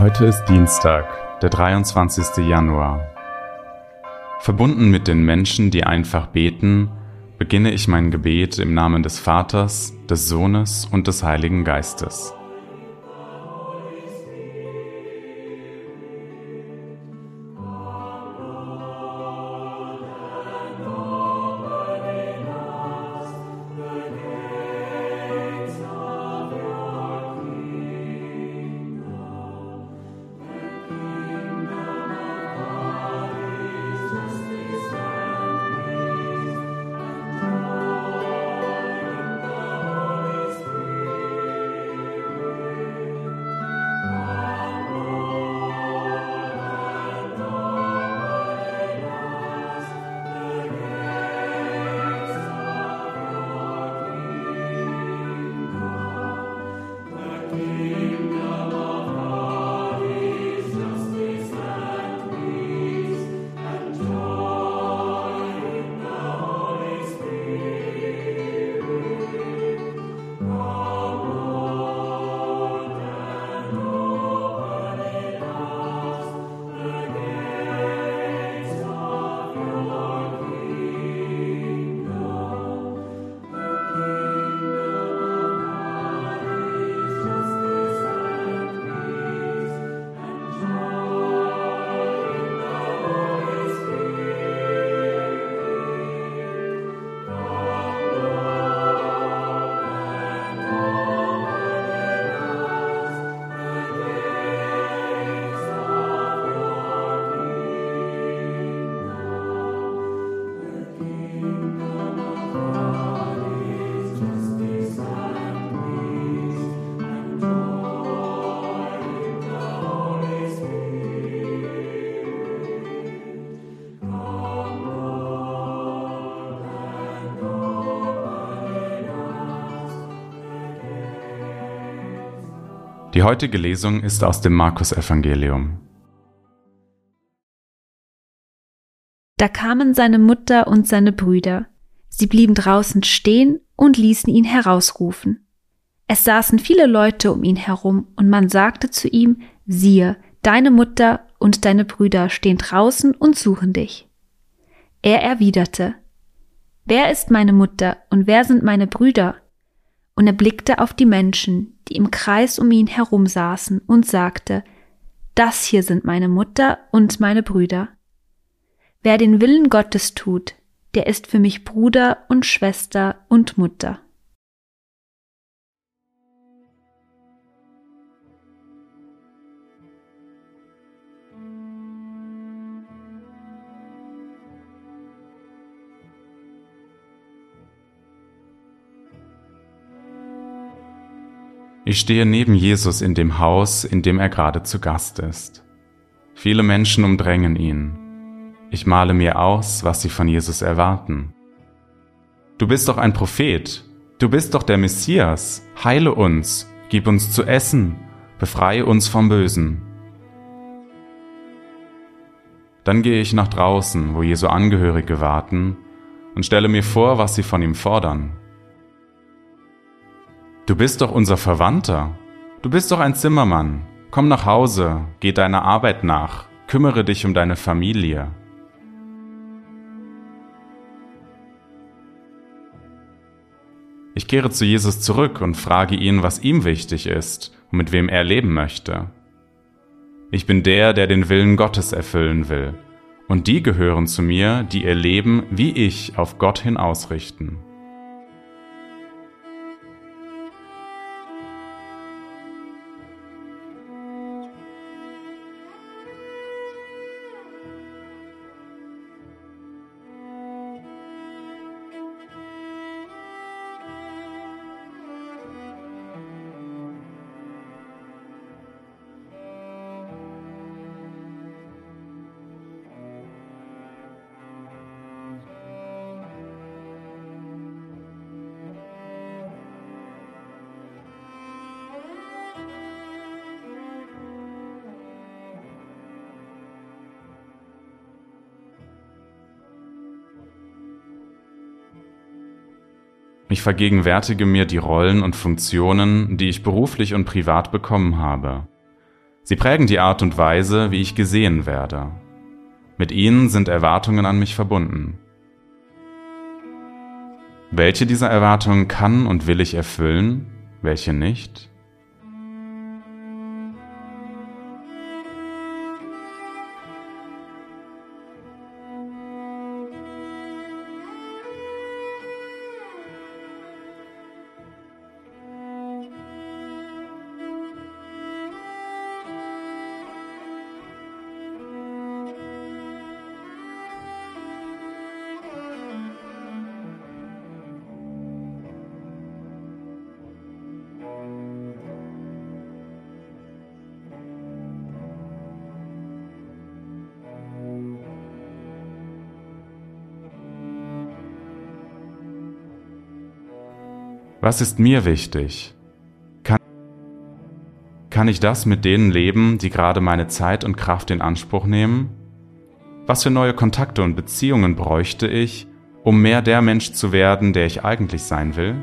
Heute ist Dienstag, der 23. Januar. Verbunden mit den Menschen, die einfach beten, beginne ich mein Gebet im Namen des Vaters, des Sohnes und des Heiligen Geistes. Be. Die heutige Lesung ist aus dem Markus-Evangelium. Da kamen seine Mutter und seine Brüder. Sie blieben draußen stehen und ließen ihn herausrufen. Es saßen viele Leute um ihn herum, und man sagte zu ihm, siehe, deine Mutter und deine Brüder stehen draußen und suchen dich. Er erwiderte, Wer ist meine Mutter und wer sind meine Brüder? Und er blickte auf die Menschen, die im Kreis um ihn herum saßen, und sagte, Das hier sind meine Mutter und meine Brüder. Wer den Willen Gottes tut, der ist für mich Bruder und Schwester und Mutter. Ich stehe neben Jesus in dem Haus, in dem er gerade zu Gast ist. Viele Menschen umdrängen ihn. Ich male mir aus, was sie von Jesus erwarten. Du bist doch ein Prophet, du bist doch der Messias, heile uns, gib uns zu essen, befreie uns vom Bösen. Dann gehe ich nach draußen, wo Jesu Angehörige warten, und stelle mir vor, was sie von ihm fordern. Du bist doch unser Verwandter. Du bist doch ein Zimmermann. Komm nach Hause, geh deiner Arbeit nach, kümmere dich um deine Familie. Ich kehre zu Jesus zurück und frage ihn, was ihm wichtig ist und mit wem er leben möchte. Ich bin der, der den Willen Gottes erfüllen will, und die gehören zu mir, die ihr Leben wie ich auf Gott hin ausrichten. Ich vergegenwärtige mir die Rollen und Funktionen, die ich beruflich und privat bekommen habe. Sie prägen die Art und Weise, wie ich gesehen werde. Mit ihnen sind Erwartungen an mich verbunden. Welche dieser Erwartungen kann und will ich erfüllen, welche nicht? Was ist mir wichtig? Kann, kann ich das mit denen leben, die gerade meine Zeit und Kraft in Anspruch nehmen? Was für neue Kontakte und Beziehungen bräuchte ich, um mehr der Mensch zu werden, der ich eigentlich sein will?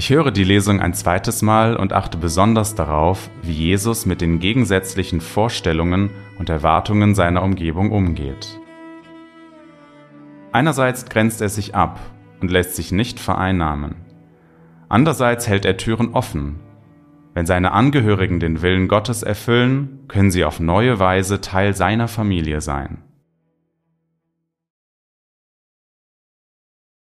Ich höre die Lesung ein zweites Mal und achte besonders darauf, wie Jesus mit den gegensätzlichen Vorstellungen und Erwartungen seiner Umgebung umgeht. Einerseits grenzt er sich ab und lässt sich nicht vereinnahmen. Andererseits hält er Türen offen. Wenn seine Angehörigen den Willen Gottes erfüllen, können sie auf neue Weise Teil seiner Familie sein.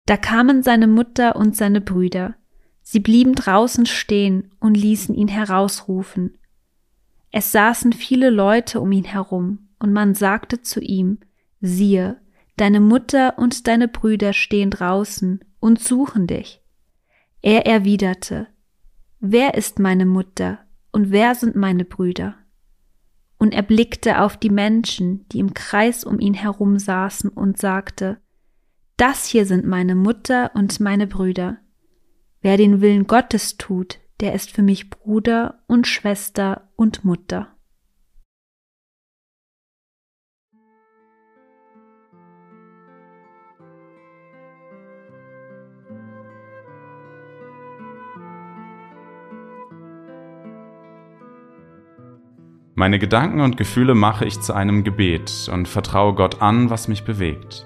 Da kamen seine Mutter und seine Brüder. Sie blieben draußen stehen und ließen ihn herausrufen. Es saßen viele Leute um ihn herum, und man sagte zu ihm, siehe, deine Mutter und deine Brüder stehen draußen und suchen dich. Er erwiderte, Wer ist meine Mutter und wer sind meine Brüder? Und er blickte auf die Menschen, die im Kreis um ihn herum saßen, und sagte, Das hier sind meine Mutter und meine Brüder. Wer den Willen Gottes tut, der ist für mich Bruder und Schwester und Mutter. Meine Gedanken und Gefühle mache ich zu einem Gebet und vertraue Gott an, was mich bewegt.